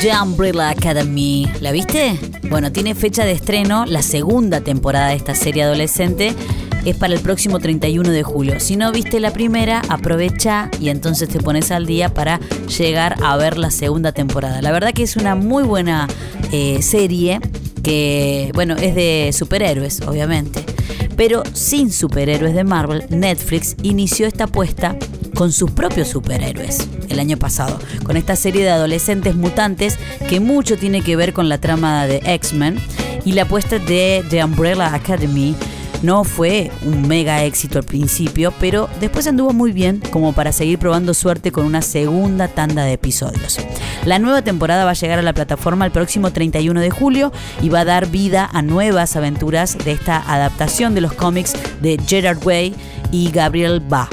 The Umbrella Academy. ¿La viste? Bueno, tiene fecha de estreno la segunda temporada de esta serie adolescente. Es para el próximo 31 de julio. Si no viste la primera, aprovecha y entonces te pones al día para llegar a ver la segunda temporada. La verdad que es una muy buena eh, serie que, bueno, es de superhéroes, obviamente. Pero sin superhéroes de Marvel, Netflix inició esta apuesta con sus propios superhéroes el año pasado, con esta serie de adolescentes mutantes que mucho tiene que ver con la trama de X-Men y la apuesta de The Umbrella Academy no fue un mega éxito al principio, pero después anduvo muy bien como para seguir probando suerte con una segunda tanda de episodios. La nueva temporada va a llegar a la plataforma el próximo 31 de julio y va a dar vida a nuevas aventuras de esta adaptación de los cómics de Gerard Way y Gabriel Ba.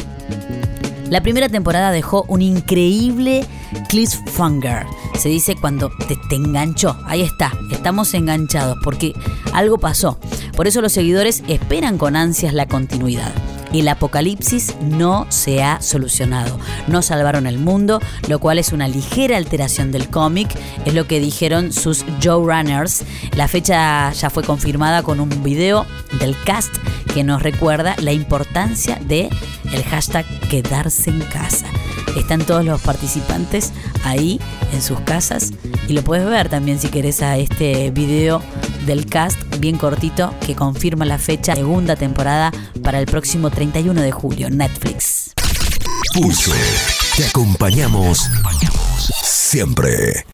La primera temporada dejó un increíble cliffhanger. Se dice cuando te, enganchó. Ahí está, estamos enganchados porque algo pasó. Por eso los seguidores esperan con ansias la continuidad. El apocalipsis no se ha solucionado. No salvaron el mundo, lo cual es una ligera alteración del cómic. Es lo que dijeron sus Runners. La fecha ya fue confirmada con un video del cast que nos recuerda la importancia de el hashtag quedarse en casa. Están todos los participantes ahí en sus casas y lo puedes ver también si querés a este video del cast bien cortito que confirma la fecha segunda temporada para el próximo 31 de julio Netflix. Pulso. Te acompañamos siempre.